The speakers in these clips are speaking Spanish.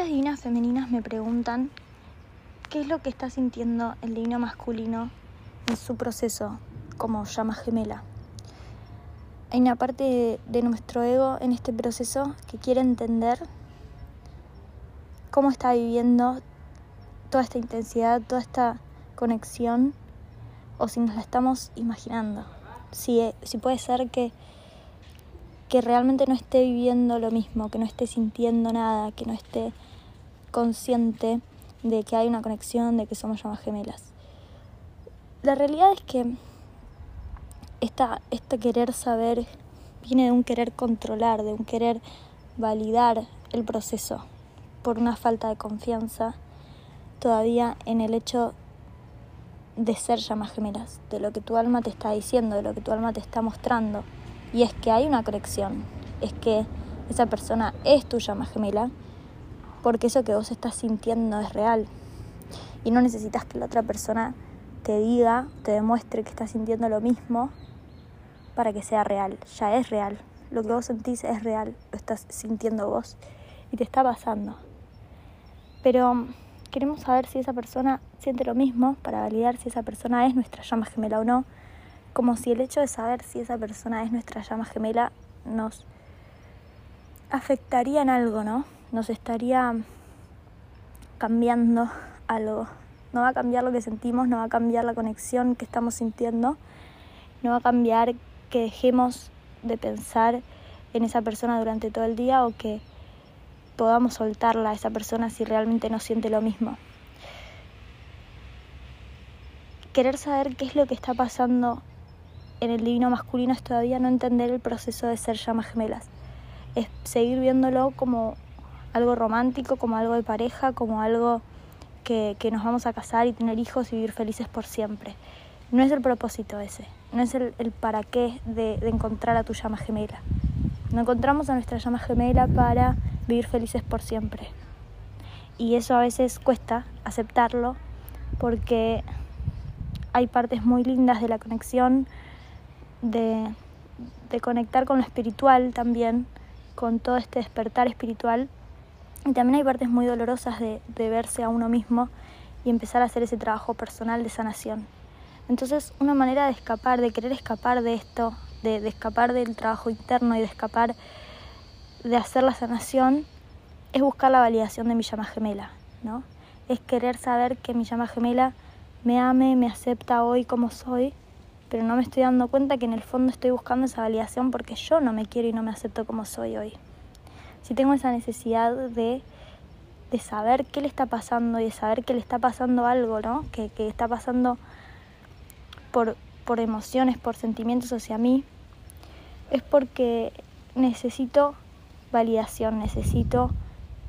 Muchas divinas femeninas me preguntan qué es lo que está sintiendo el divino masculino en su proceso como llama gemela. Hay una parte de nuestro ego en este proceso que quiere entender cómo está viviendo toda esta intensidad, toda esta conexión, o si nos la estamos imaginando. Si, si puede ser que que realmente no esté viviendo lo mismo, que no esté sintiendo nada, que no esté consciente de que hay una conexión, de que somos llamas gemelas. La realidad es que esta, este querer saber viene de un querer controlar, de un querer validar el proceso por una falta de confianza todavía en el hecho de ser llamas gemelas, de lo que tu alma te está diciendo, de lo que tu alma te está mostrando. Y es que hay una conexión, es que esa persona es tu llama gemela, porque eso que vos estás sintiendo es real. Y no necesitas que la otra persona te diga, te demuestre que estás sintiendo lo mismo para que sea real. Ya es real. Lo que vos sentís es real, lo estás sintiendo vos y te está pasando. Pero queremos saber si esa persona siente lo mismo para validar si esa persona es nuestra llama gemela o no como si el hecho de saber si esa persona es nuestra llama gemela nos afectaría en algo, ¿no? Nos estaría cambiando algo. No va a cambiar lo que sentimos, no va a cambiar la conexión que estamos sintiendo, no va a cambiar que dejemos de pensar en esa persona durante todo el día o que podamos soltarla a esa persona si realmente no siente lo mismo. Querer saber qué es lo que está pasando en el divino masculino es todavía no entender el proceso de ser llamas gemelas. Es seguir viéndolo como algo romántico, como algo de pareja, como algo que, nos vamos a casar y tener hijos y vivir felices por siempre. No es el propósito ese, no es el, para qué de, de, encontrar a tu llama gemela. No encontramos a nuestra llama gemela para vivir felices por siempre. Y eso a veces cuesta aceptarlo porque hay partes muy lindas de la conexión, de, conectar con lo espiritual también, con todo este despertar espiritual. Y también hay partes muy dolorosas de, verse a uno mismo y empezar a hacer ese trabajo personal de sanación. Entonces, una manera de escapar, de querer escapar de esto, de, escapar del trabajo interno y de escapar de hacer la sanación, es buscar la validación de mi llama gemela, ¿no? Es querer saber que mi llama gemela me ame, me acepta hoy como soy pero no me estoy dando cuenta que en el fondo estoy buscando esa validación porque yo no me quiero y no me acepto como soy hoy. Si tengo esa necesidad de, de saber qué le está pasando y de saber que le está pasando algo, ¿no? Que, que está pasando por, por emociones, por sentimientos hacia mí, es porque necesito validación, necesito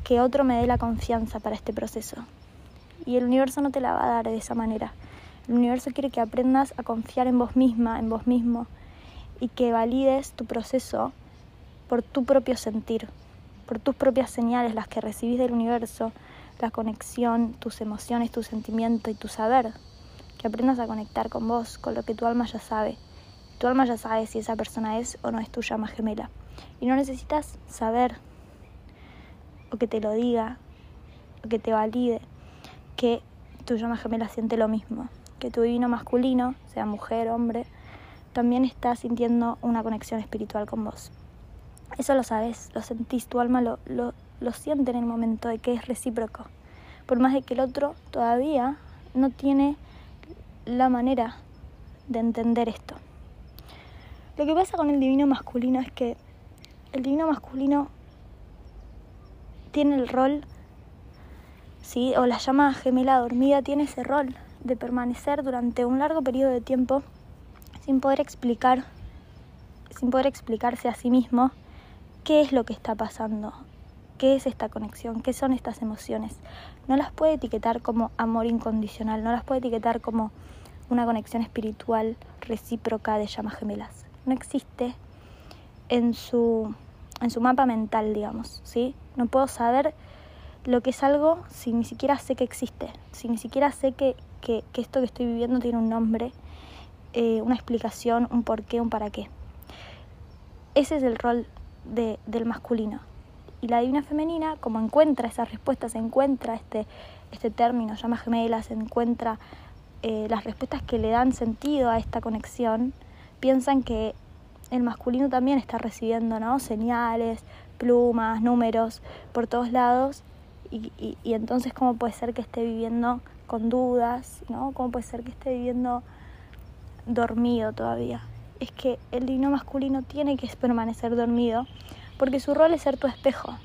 que otro me dé la confianza para este proceso. Y el universo no te la va a dar de esa manera. El universo quiere que aprendas a confiar en vos misma, en vos mismo, y que valides tu proceso por tu propio sentir, por tus propias señales, las que recibís del universo, la conexión, tus emociones, tu sentimiento y tu saber. Que aprendas a conectar con vos, con lo que tu alma ya sabe. Tu alma ya sabe si esa persona es o no es tu llama gemela. Y no necesitas saber o que te lo diga o que te valide que tu llama gemela siente lo mismo que tu divino masculino, sea mujer, hombre, también está sintiendo una conexión espiritual con vos. Eso lo sabes, lo sentís, tu alma lo, lo, lo siente en el momento de que es recíproco. Por más de que el otro todavía no tiene la manera de entender esto. Lo que pasa con el divino masculino es que el divino masculino tiene el rol, ¿sí? o la llama gemela dormida tiene ese rol de permanecer durante un largo periodo de tiempo sin poder explicar, sin poder explicarse a sí mismo qué es lo que está pasando, qué es esta conexión, qué son estas emociones. No las puede etiquetar como amor incondicional, no las puede etiquetar como una conexión espiritual recíproca de llamas gemelas. No existe en su, en su mapa mental, digamos, ¿sí? No puedo saber lo que es algo si ni siquiera sé que existe, si ni siquiera sé que, que, esto que estoy viviendo tiene un nombre, eh, una explicación, un porqué, un para qué. Ese es el rol de, del masculino. Y la divina femenina, como encuentra esas respuestas, encuentra este, este término, llama gemelas, encuentra eh, las respuestas que le dan sentido a esta conexión, piensan que el masculino también está recibiendo ¿no? señales, plumas, números por todos lados y, y, entonces cómo puede ser que esté viviendo con dudas, ¿no? ¿Cómo puede ser que esté viviendo dormido todavía? Es que el divino masculino tiene que permanecer dormido porque su rol es ser tu espejo.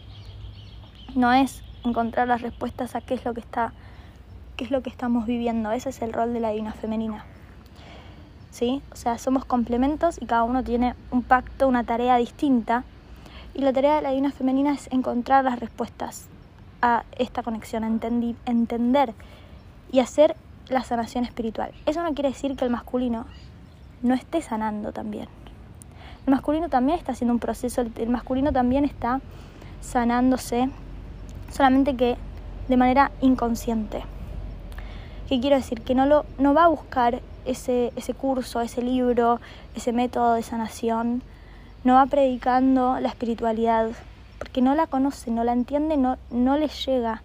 No es encontrar las respuestas a qué es lo que está qué es lo que estamos viviendo. Ese es el rol de la divina femenina. ¿Sí? O sea, somos complementos y cada uno tiene un pacto, una tarea distinta. Y la tarea de la divina femenina es encontrar las respuestas a esta conexión, entender y hacer la sanación espiritual. Eso no quiere decir que el masculino no esté sanando también. El masculino también está haciendo un proceso, el masculino también está sanándose, solamente que de manera inconsciente. ¿Qué quiero decir? Que no, lo, no va a buscar ese, ese curso, ese libro, ese método de sanación, no va predicando la espiritualidad, porque no la conoce, no la entiende, no, no le llega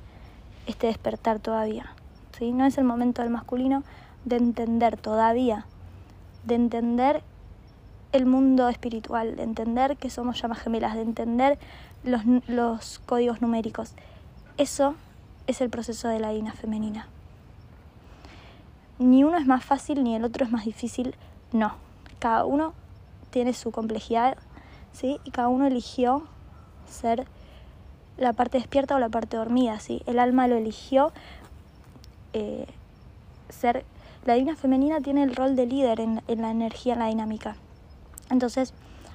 este despertar todavía. ¿sí? No es el momento del masculino de entender todavía, de entender el mundo espiritual, de entender que somos llamas gemelas, de entender los, los códigos numéricos. Eso es el proceso de la Dina femenina ni uno es más fácil ni el otro es más difícil, no. Cada uno tiene su complejidad, ¿sí? Y cada uno eligió ser la parte despierta o la parte dormida, ¿sí? El alma lo eligió eh, ser... La divina femenina tiene el rol de líder en, la energía, en la dinámica. Entonces,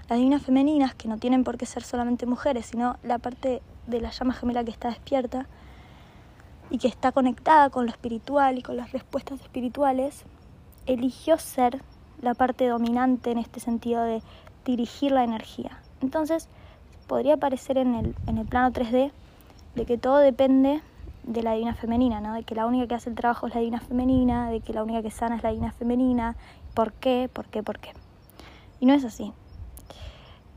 las divinas femeninas, que no tienen por qué ser solamente mujeres, sino la parte de la llama gemela que está despierta, y que está conectada con lo espiritual y con las respuestas espirituales, eligió ser la parte dominante en este sentido de dirigir la energía. Entonces, podría parecer en el plano 3D de que todo depende de la divina femenina, ¿no? de que la única que hace el trabajo es la divina femenina, de que la única que sana es la divina femenina. ¿Por qué? ¿Por qué? ¿Por qué? Y no es así.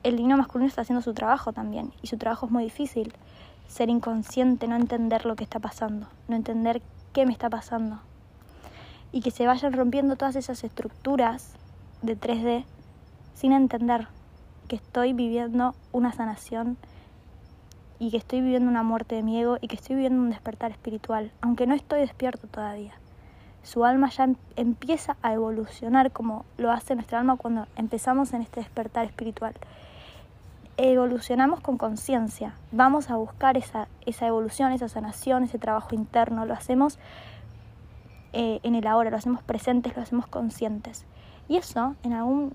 El divino masculino está haciendo su trabajo también, y su trabajo es muy difícil ser inconsciente, no entender lo que está pasando, no entender qué me está pasando. Y que se vayan rompiendo todas esas estructuras de 3D sin entender que estoy viviendo una sanación y que estoy viviendo una muerte de mi ego y que estoy viviendo un despertar espiritual, aunque no estoy despierto todavía. Su alma ya em-, empieza a evolucionar como lo hace nuestra alma cuando empezamos en este despertar espiritual evolucionamos con conciencia, vamos a buscar esa, esa evolución, esa sanación, ese trabajo interno, lo hacemos eh, en el ahora, lo hacemos presentes, lo hacemos conscientes. Y eso, en algún,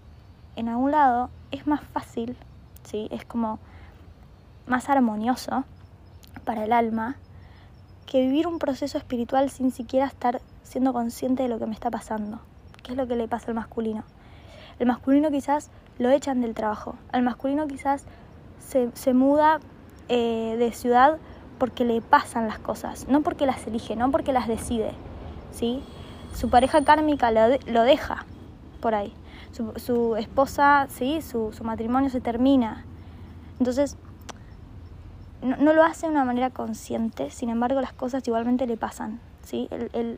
en algún lado, es más fácil, ¿sí? es como más armonioso para el alma que vivir un proceso espiritual sin siquiera estar siendo consciente de lo que me está pasando, que es lo que le pasa al masculino. El masculino quizás lo echan del trabajo. Al masculino quizás se, se muda eh, de ciudad porque le pasan las cosas, no porque las elige, no porque las decide. ¿sí? Su pareja kármica lo, lo deja por ahí. Su, su esposa, ¿sí? Su, su, matrimonio se termina. Entonces, no, lo hace de una manera consciente, sin embargo las cosas igualmente le pasan. ¿sí?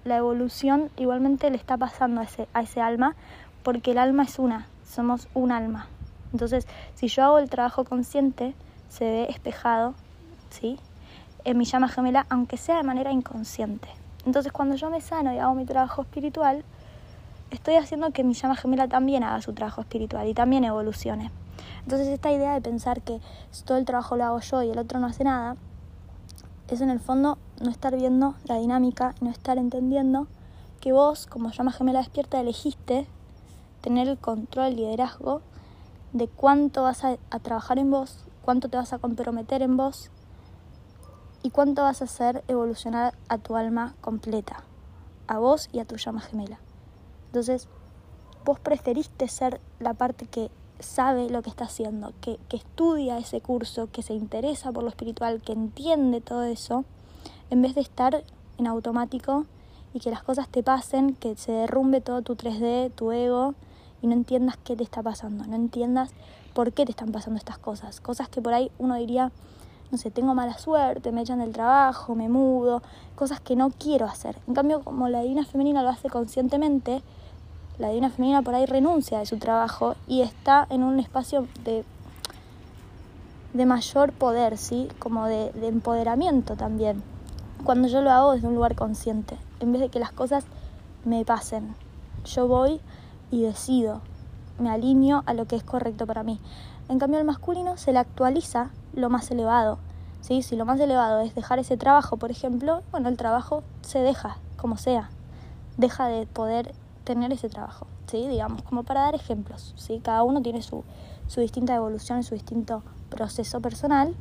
La evolución igualmente le está pasando a ese, a ese alma porque el alma es una, somos un alma. Entonces, si yo hago el trabajo consciente, se ve espejado, ¿sí? En mi llama gemela, aunque sea de manera inconsciente. Entonces, cuando yo me sano y hago mi trabajo espiritual, estoy haciendo que mi llama gemela también haga su trabajo espiritual y también evolucione. Entonces, esta idea de pensar que todo el trabajo lo hago yo y el otro no hace nada, es en el fondo no estar viendo la dinámica, no estar entendiendo que vos, como llama gemela despierta, elegiste tener el control, el liderazgo de cuánto vas a, trabajar en vos, cuánto te vas a comprometer en vos y cuánto vas a hacer evolucionar a tu alma completa, a vos y a tu llama gemela. Entonces, vos preferiste ser la parte que sabe lo que está haciendo, que, que estudia ese curso, que se interesa por lo espiritual, que entiende todo eso, en vez de estar en automático y que las cosas te pasen, que se derrumbe todo tu 3D, tu ego y no entiendas qué te está pasando, no entiendas por qué te están pasando estas cosas, cosas que por ahí uno diría no sé, tengo mala suerte, me echan del trabajo, me mudo, cosas que no quiero hacer. En cambio, como la divina femenina lo hace conscientemente, la divina femenina por ahí renuncia de su trabajo y está en un espacio de, de mayor poder, ¿sí? Como de, de empoderamiento también. Cuando yo lo hago desde un lugar consciente, en vez de que las cosas me pasen. Yo voy y decido, me alineo a lo que es correcto para mí. En cambio, al masculino se le actualiza lo más elevado. ¿sí? Si lo más elevado es dejar ese trabajo, por ejemplo, bueno, el trabajo se deja, como sea. Deja de poder tener ese trabajo, ¿sí? Digamos, como para dar ejemplos, ¿sí? Cada uno tiene su, su distinta evolución, su distinto proceso personal,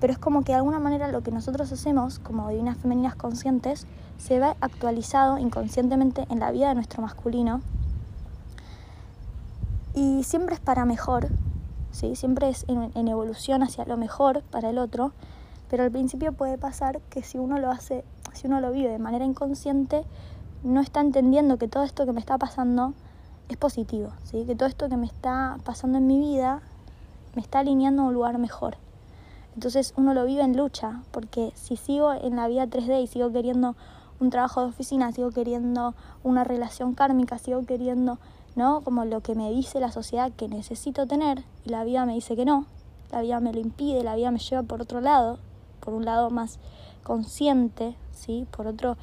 pero es como que de alguna manera lo que nosotros hacemos como divinas femeninas conscientes se ve actualizado inconscientemente en la vida de nuestro masculino y siempre es para mejor, ¿sí? siempre es en, en, evolución hacia lo mejor para el otro, pero al principio puede pasar que si uno lo hace, si uno lo vive de manera inconsciente, no está entendiendo que todo esto que me está pasando es positivo, ¿sí? que todo esto que me está pasando en mi vida me está alineando a un lugar mejor. Entonces uno lo vive en lucha, porque si sigo en la vida 3D y sigo queriendo un trabajo de oficina, sigo queriendo una relación kármica, sigo queriendo, ¿no? Como lo que me dice la sociedad que necesito tener y la vida me dice que no, la vida me lo impide, la vida me lleva por otro lado, por un lado más consciente, ¿sí? Por otro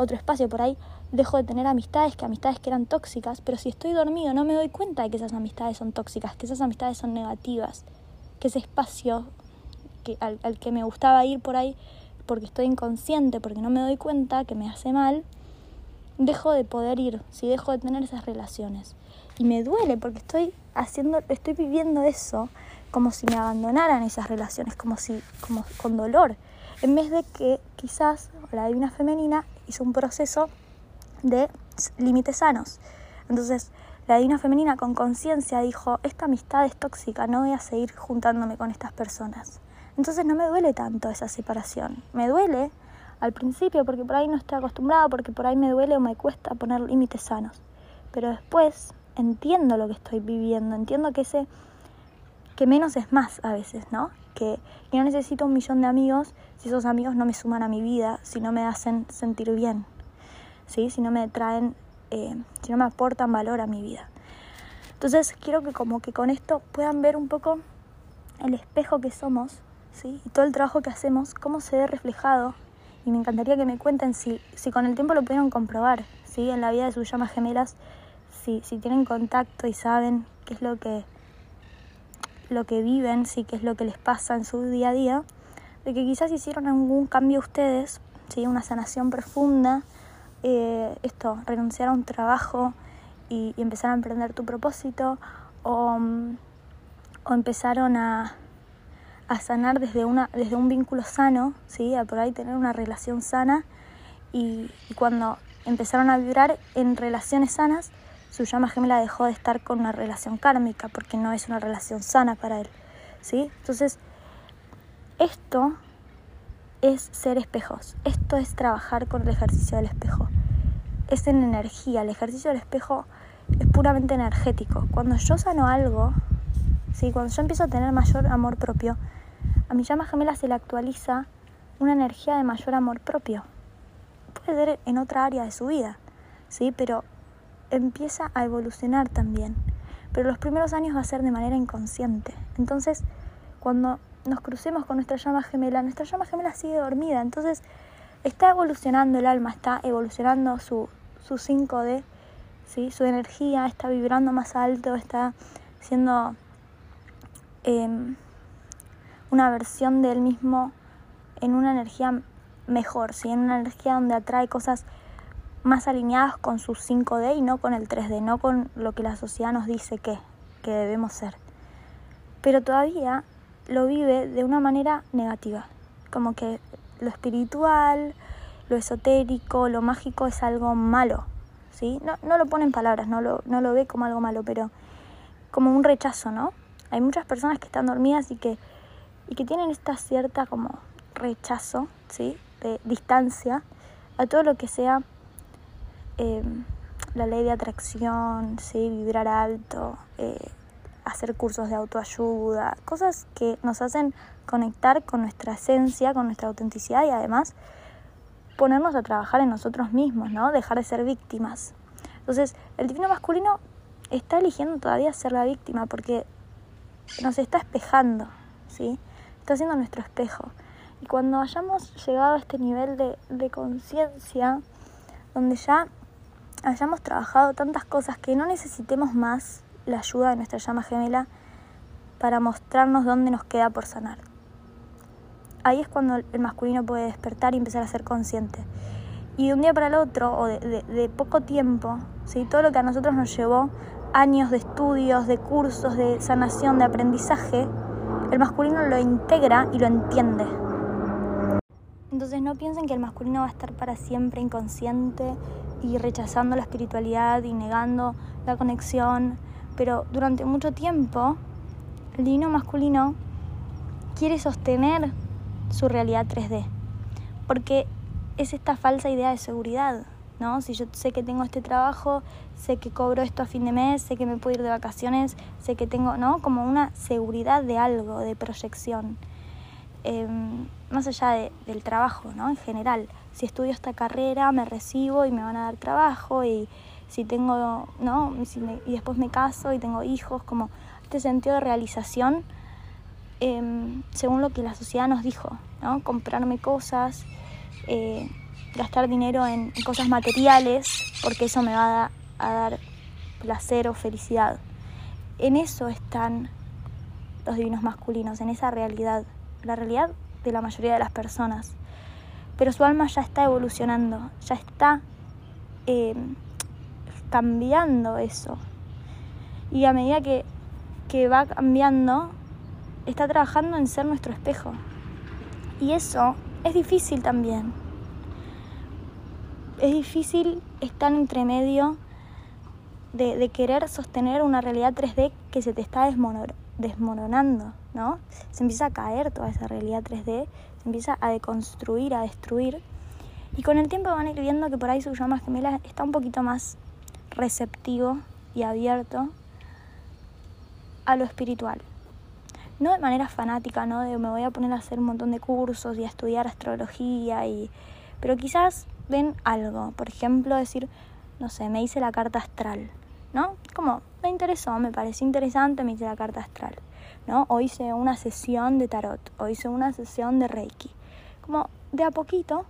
otro espacio por ahí, dejo de tener amistades, que amistades que eran tóxicas, pero si estoy dormido no me doy cuenta de que esas amistades son tóxicas, que esas amistades son negativas, que ese espacio que, al, al que me gustaba ir por ahí porque estoy inconsciente, porque no me doy cuenta que me hace mal, dejo de poder ir, si dejo de tener esas relaciones. Y me duele porque estoy haciendo, estoy viviendo eso como si me abandonaran esas relaciones, como si, como con dolor, en vez de que quizás la divina femenina hizo un proceso de límites sanos. Entonces, la divina femenina con conciencia dijo, esta amistad es tóxica, no voy a seguir juntándome con estas personas. Entonces no me duele tanto esa separación. Me duele al principio porque por ahí no estoy acostumbrada, porque por ahí me duele o me cuesta poner límites sanos. Pero después entiendo lo que estoy viviendo, entiendo que ese que menos es más a veces, ¿no? Que no necesito un millón de amigos si esos amigos no me suman a mi vida, si no me hacen sentir bien, ¿sí? Si no me traen, eh, si no me aportan valor a mi vida. Entonces quiero que como que con esto puedan ver un poco el espejo que somos ¿sí? y todo el trabajo que hacemos, cómo se ve reflejado. Y me encantaría que me cuenten si, si con el tiempo lo pudieron comprobar ¿sí? en la vida de sus llamas gemelas, si, si tienen contacto y saben qué es lo que, lo que viven, sí, qué es lo que les pasa en su día a día, de que quizás hicieron algún cambio ustedes, ¿sí? una sanación profunda, eh, esto, renunciar a un trabajo y, empezar a emprender tu propósito, o, o empezaron a a sanar desde, una, desde un vínculo sano, ¿sí? a por ahí tener una relación sana y, y, cuando empezaron a vibrar en relaciones sanas, su llama gemela dejó de estar con una relación kármica porque no es una relación sana para él. ¿sí? Entonces, esto es ser espejos, esto es trabajar con el ejercicio del espejo. Es en energía, el ejercicio del espejo es puramente energético. Cuando yo sano algo, ¿sí? cuando yo empiezo a tener mayor amor propio, a mi llama gemela se le actualiza una energía de mayor amor propio. Puede ser en otra área de su vida, ¿sí? Pero empieza a evolucionar también. Pero los primeros años va a ser de manera inconsciente. Entonces, cuando nos crucemos con nuestra llama gemela, nuestra llama gemela sigue dormida. Entonces, está evolucionando el alma, está evolucionando su, su 5D, ¿sí? su energía, está vibrando más alto, está siendo... Eh, una versión de él mismo en una energía mejor, ¿sí? en una energía donde atrae cosas más alineadas con su 5D y no con el 3D, no con lo que la sociedad nos dice que, que debemos ser. Pero todavía lo vive de una manera negativa, como que lo espiritual, lo esotérico, lo mágico es algo malo, ¿sí? No, no lo pone en palabras, no lo, no lo ve como algo malo, pero como un rechazo, ¿no? Hay muchas personas que están dormidas y que y que tienen esta cierta como rechazo, ¿sí? De distancia a todo lo que sea eh, la ley de atracción, ¿sí? Vibrar alto, eh, hacer cursos de autoayuda, cosas que nos hacen conectar con nuestra esencia, con nuestra autenticidad y además ponernos a trabajar en nosotros mismos, ¿no? Dejar de ser víctimas. Entonces, el divino masculino está eligiendo todavía ser la víctima porque nos está espejando, ¿sí? Está siendo nuestro espejo. Y cuando hayamos llegado a este nivel de, de conciencia, donde ya hayamos trabajado tantas cosas que no necesitemos más la ayuda de nuestra llama gemela para mostrarnos dónde nos queda por sanar. Ahí es cuando el masculino puede despertar y empezar a ser consciente. Y de un día para el otro, o de, poco tiempo, ¿sí? todo lo que a nosotros nos llevó años de estudios, de cursos, de sanación, de aprendizaje, el masculino lo integra y lo entiende. Entonces no piensen que el masculino va a estar para siempre inconsciente y rechazando la espiritualidad y negando la conexión, pero durante mucho tiempo el divino masculino quiere sostener su realidad 3D, porque es esta falsa idea de seguridad, ¿no? Si yo sé que tengo este trabajo, sé que cobro esto a fin de mes, sé que me puedo ir de vacaciones, sé que tengo, ¿no? Como una seguridad de algo, de proyección. Em, más allá del trabajo, ¿no? En general, si estudio esta carrera, me recibo y me van a dar trabajo y si tengo, ¿no? y después me caso y tengo hijos, como este sentido de realización em, según lo que la sociedad nos dijo, ¿no? Comprarme cosas, eh, gastar dinero en, cosas materiales, porque eso me va a dar placer o felicidad. En eso están los divinos masculinos, en esa realidad la realidad de la mayoría de las personas. Pero su alma ya está evolucionando, ya está eh, cambiando eso. Y a medida que, que va cambiando, está trabajando en ser nuestro espejo. Y eso es difícil también. Es difícil estar entre medio de, querer sostener una realidad 3D que se te está desmoronando. ¿no? Se empieza a caer toda esa realidad 3D, se empieza a deconstruir, a destruir. Y con el tiempo van a ir viendo que por ahí su llama gemela está un poquito más receptivo y abierto a lo espiritual. No de manera fanática, ¿no? De me voy a poner a hacer un montón de cursos y a estudiar astrología y... Pero quizás ven algo, por ejemplo, decir, no sé, me hice la carta astral, ¿no? Como me interesó, me pareció interesante, me hice la carta astral. ¿no? O hice una sesión de tarot, o hice una sesión de Reiki. Como de a poquito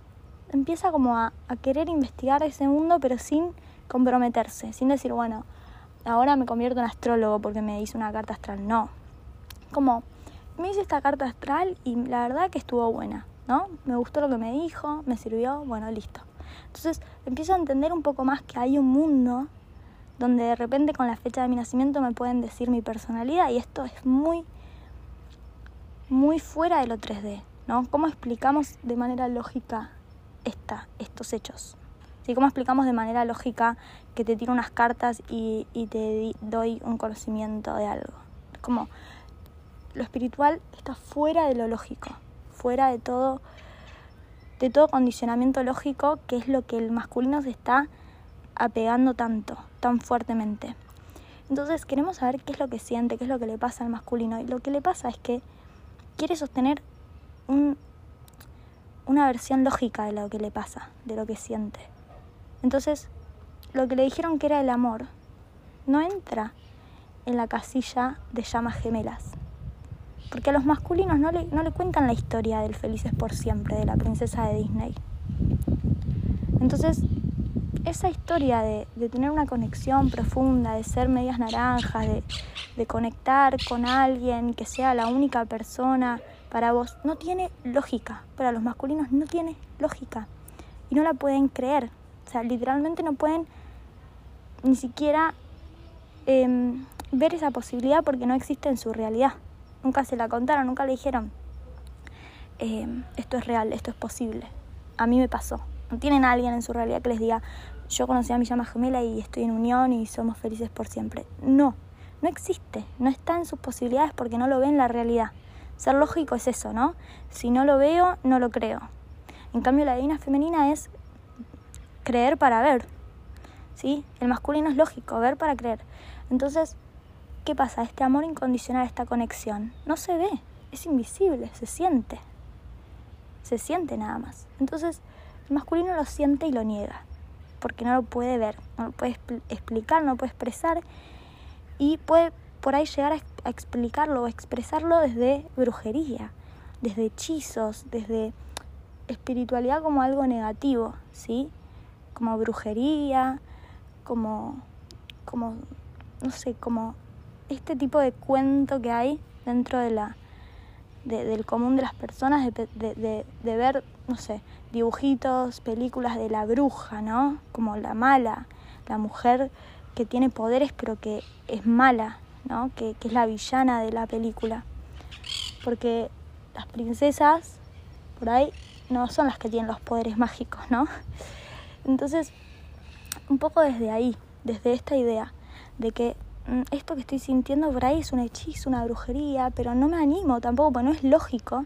empieza como a, querer investigar ese mundo, pero sin comprometerse, sin decir, bueno, ahora me convierto en astrólogo porque me hice una carta astral. No. Como me hice esta carta astral y la verdad que estuvo buena, ¿no? Me gustó lo que me dijo, me sirvió, bueno, listo. Entonces empiezo a entender un poco más que hay un mundo donde de repente con la fecha de mi nacimiento me pueden decir mi personalidad y esto es muy, muy fuera de lo 3D, ¿no? ¿Cómo explicamos de manera lógica esta, estos hechos? ¿Sí? ¿Cómo explicamos de manera lógica que te tiro unas cartas y, te doy un conocimiento de algo? Como lo espiritual está fuera de lo lógico, fuera de todo, de todo condicionamiento lógico, que es lo que el masculino se está apegando tanto, tan fuertemente. Entonces queremos saber qué es lo que siente, qué es lo que le pasa al masculino. Y lo que le pasa es que quiere sostener un, una versión lógica de lo que le pasa, de lo que siente. Entonces, lo que le dijeron que era el amor no entra en la casilla de llamas gemelas. Porque a los masculinos no le, no le cuentan la historia del Felices por Siempre, de la princesa de Disney. Entonces, esa historia de, tener una conexión profunda, de ser medias naranjas, de, conectar con alguien que sea la única persona para vos, no tiene lógica. Para los masculinos no tiene lógica. Y no la pueden creer. O sea, literalmente no pueden ni siquiera em, ver esa posibilidad porque no existe en su realidad. Nunca se la contaron, nunca le dijeron, em, esto es real, esto es posible. A mí me pasó. No tienen a alguien en su realidad que les diga, yo conocí a mi llama gemela y estoy en unión y somos felices por siempre. No, no existe, no está en sus posibilidades porque no lo ve en la realidad. Ser lógico es eso, ¿no? Si no lo veo, no lo creo. En cambio, la divina femenina es creer para ver. ¿Sí? El masculino es lógico, ver para creer. Entonces, ¿qué pasa? Este amor incondicional, esta conexión, no se ve, es invisible, se siente. Se siente nada más. Entonces, el masculino lo siente y lo niega, porque no lo puede ver, no lo puede explicar, no lo puede expresar y puede por ahí llegar a, explicarlo o expresarlo desde brujería, desde hechizos, desde espiritualidad como algo negativo, ¿sí? Como brujería, como, como, no sé, como este tipo de cuento que hay dentro de la, del común de las personas, de, de, de, ver, no sé, dibujitos, películas de la bruja, ¿no? Como la mala, la mujer que tiene poderes pero que es mala, ¿no? Que, que es la villana de la película. Porque las princesas, por ahí, no son las que tienen los poderes mágicos, ¿no? Entonces, un poco desde ahí, desde esta idea de que mm, esto que estoy sintiendo por ahí es un hechizo, una brujería, pero no me animo tampoco, porque no es lógico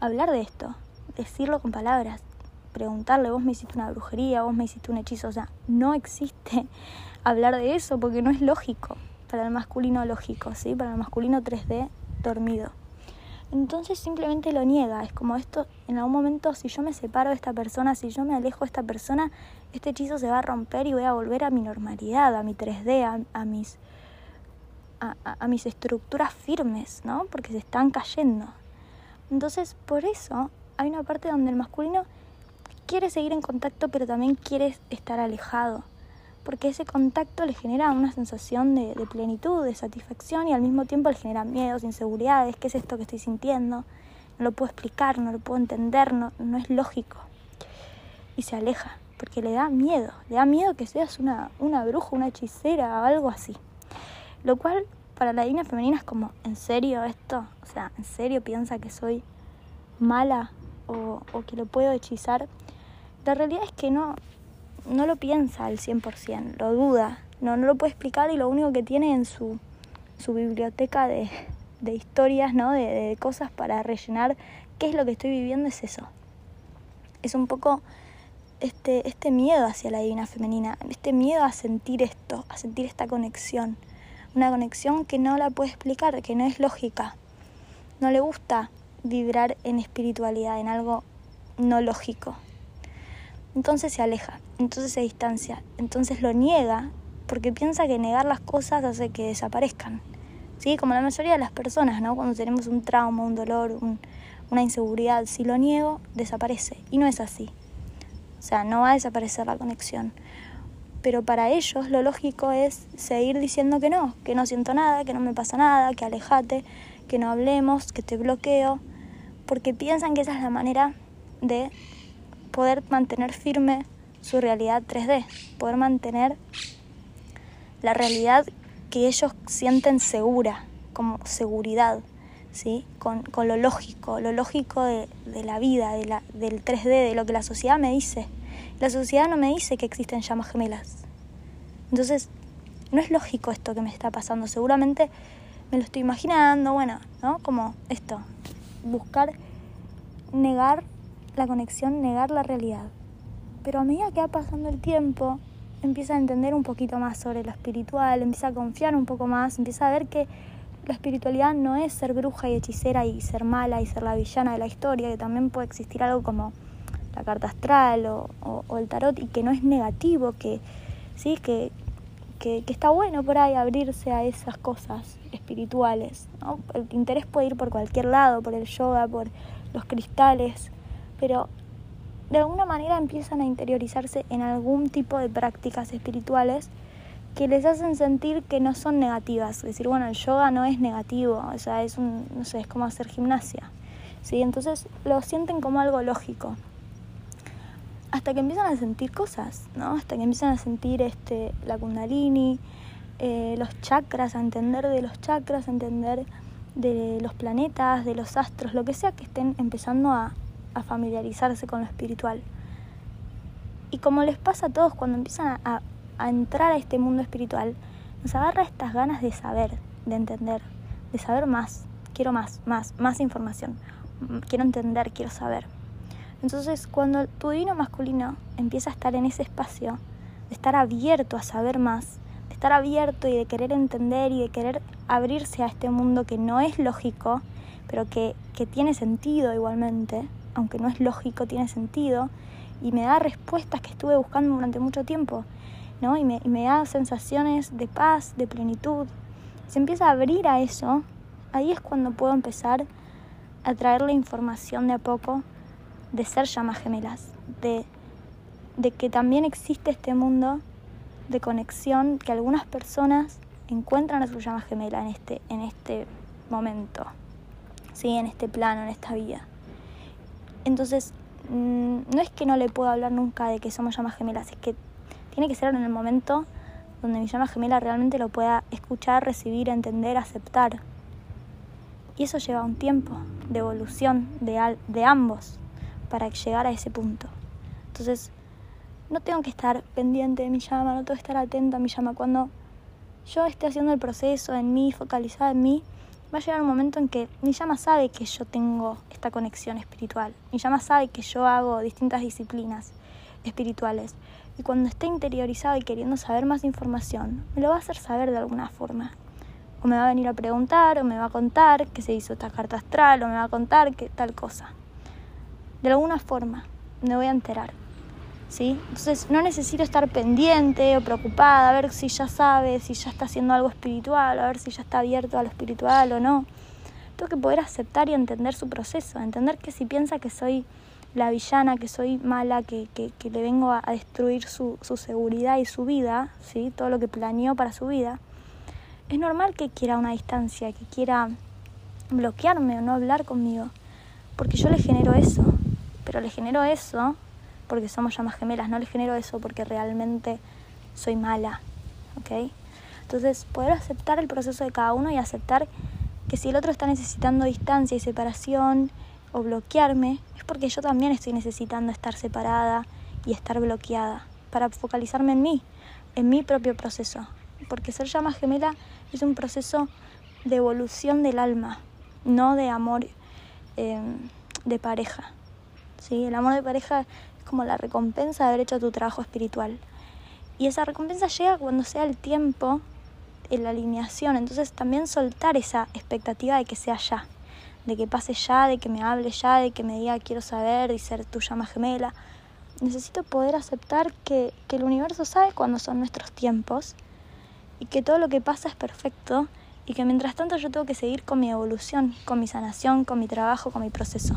hablar de esto, decirlo con palabras, preguntarle, vos me hiciste una brujería, vos me hiciste un hechizo, o sea, no existe hablar de eso porque no es lógico para el masculino lógico, ¿sí? Para el masculino 3D dormido. Entonces simplemente lo niega, es como esto, en algún momento si yo me separo de esta persona, si yo me alejo de esta persona, este hechizo se va a romper y voy a volver a mi normalidad, a mi 3D, a, mis, a, a mis estructuras firmes, ¿no? Porque se están cayendo. Entonces por eso hay una parte donde el masculino quiere seguir en contacto pero también quiere estar alejado porque ese contacto le genera una sensación de, plenitud, de satisfacción y al mismo tiempo le genera miedos, inseguridades, qué es esto que estoy sintiendo, no lo puedo explicar, no lo puedo entender, no, es lógico. Y se aleja, porque le da miedo, le da miedo que seas una, bruja, una hechicera o algo así. Lo cual para la línea femenina es como, ¿en serio esto? O sea, ¿en serio piensa que soy mala o, o que lo puedo hechizar? La realidad es que no, no lo piensa al 100%, lo duda, no, no lo puede explicar y lo único que tiene en su, su biblioteca de, de historias, ¿no? De, de, cosas para rellenar qué es lo que estoy viviendo es eso. Es un poco este, este miedo hacia la divina femenina, este miedo a sentir esto, a sentir esta conexión. Una conexión que no la puede explicar, que no es lógica. No le gusta vibrar en espiritualidad, en algo no lógico. Entonces se aleja, entonces se distancia, entonces lo niega porque piensa que negar las cosas hace que desaparezcan. ¿Sí? Como la mayoría de las personas, ¿no? Cuando tenemos un trauma, un dolor, una inseguridad, si lo niego, desaparece. Y no es así. O sea, no va a desaparecer la conexión. Pero para ellos lo lógico es seguir diciendo que no, que no siento nada, que no me pasa nada, que alejate, que no hablemos, que te bloqueo, porque piensan que esa es la manera de poder mantener firme su realidad 3D, poder mantener la realidad que ellos sienten segura, como seguridad, ¿sí? con, con lo lógico, lo lógico de, de la vida, de la, del 3D, de lo que la sociedad me dice. La sociedad no me dice que existen llamas gemelas. Entonces, no es lógico esto que me está pasando. Seguramente me lo estoy imaginando, bueno, ¿no? Como esto, buscar negar la conexión, negar la realidad. Pero a medida que va pasando el tiempo, empieza a entender un poquito más sobre lo espiritual, empieza a confiar un poco más, empieza a ver que la espiritualidad no es ser bruja y hechicera y ser mala y ser la villana de la historia, que también puede existir algo como la carta astral o, el tarot y que no es negativo, que sí, que, que, está bueno por ahí abrirse a esas cosas espirituales. El interés puede ir por cualquier lado, por el yoga, por los cristales, pero de alguna manera empiezan a interiorizarse en algún tipo de prácticas espirituales que les hacen sentir que no son negativas. Es decir, bueno, el yoga no es negativo, o sea, es un, no sé, es como hacer gimnasia. ¿sí? Entonces lo sienten como algo lógico. Hasta que empiezan a sentir cosas, ¿no? Hasta que empiezan a sentir este, la kundalini, eh, los chakras, a entender de los chakras, a entender de los planetas, de los astros, lo que sea que estén empezando a, a familiarizarse con lo espiritual. Y como les pasa a todos cuando empiezan a, entrar a este mundo espiritual, nos agarra estas ganas de saber, de entender, de saber más. Quiero más, más, más información. Quiero entender, quiero saber. Entonces, cuando tu divino masculino empieza a estar en ese espacio, de estar abierto a saber más, de estar abierto y de querer entender y de querer abrirse a este mundo que no es lógico, pero que, que tiene sentido igualmente, aunque no es lógico, tiene sentido, y me da respuestas que estuve buscando durante mucho tiempo, ¿no? Y me, y me da sensaciones de paz, de plenitud. Se empieza a abrir a eso, ahí es cuando puedo empezar a traer la información de a poco de ser llamas gemelas, de, que también existe este mundo de conexión que algunas personas encuentran a su llama gemela en este, en este momento, ¿sí? en este plano, en esta vida. Entonces, mm, no es que no le puedo hablar nunca de que somos llamas gemelas, es que tiene que ser en el momento donde mi llama gemela realmente lo pueda escuchar, recibir, entender, aceptar. Y eso lleva un tiempo de evolución de, de ambos para llegar a ese punto. Entonces, no tengo que estar pendiente de mi llama, no tengo que estar atento a mi llama. Cuando yo esté haciendo el proceso en mí, focalizada en mí, va a llegar un momento en que mi llama sabe que yo tengo esta conexión espiritual. Mi llama sabe que yo hago distintas disciplinas espirituales. Y cuando esté interiorizado y queriendo saber más información, me lo va a hacer saber de alguna forma. O me va a venir a preguntar, o me va a contar que se hizo esta carta astral, o me va a contar que tal cosa. De alguna forma, me voy a enterar. ¿Sí? Entonces no necesito estar pendiente o preocupada a ver si ya sabe, si ya está haciendo algo espiritual, a ver si ya está abierto a lo espiritual o no. Tengo que poder aceptar y entender su proceso, entender que si piensa que soy la villana, que soy mala, que, le vengo a, destruir su, su, seguridad y su vida, ¿sí? todo lo que planeó para su vida, es normal que quiera una distancia, que quiera bloquearme o no hablar conmigo, porque yo le genero eso, pero le genero eso porque somos llamas gemelas, no le genero eso porque realmente soy mala, ¿ok? Entonces, poder aceptar el proceso de cada uno y aceptar que si el otro está necesitando distancia y separación o bloquearme, es porque yo también estoy necesitando estar separada y estar bloqueada para focalizarme en mí, en mi propio proceso. Porque ser llama gemela es un proceso de evolución del alma, no de amor eh, de pareja. ¿sí? El amor de pareja como la recompensa de haber hecho tu trabajo espiritual. Y esa recompensa llega cuando sea el tiempo, en la alineación. Entonces también soltar esa expectativa de que sea ya, de que pase ya, de que me hable ya, de que me diga quiero saber y ser tu llama gemela. Necesito poder aceptar que, que el universo sabe cuándo son nuestros tiempos y que todo lo que pasa es perfecto y que mientras tanto yo tengo que seguir con mi evolución, con mi sanación, con mi trabajo, con mi proceso.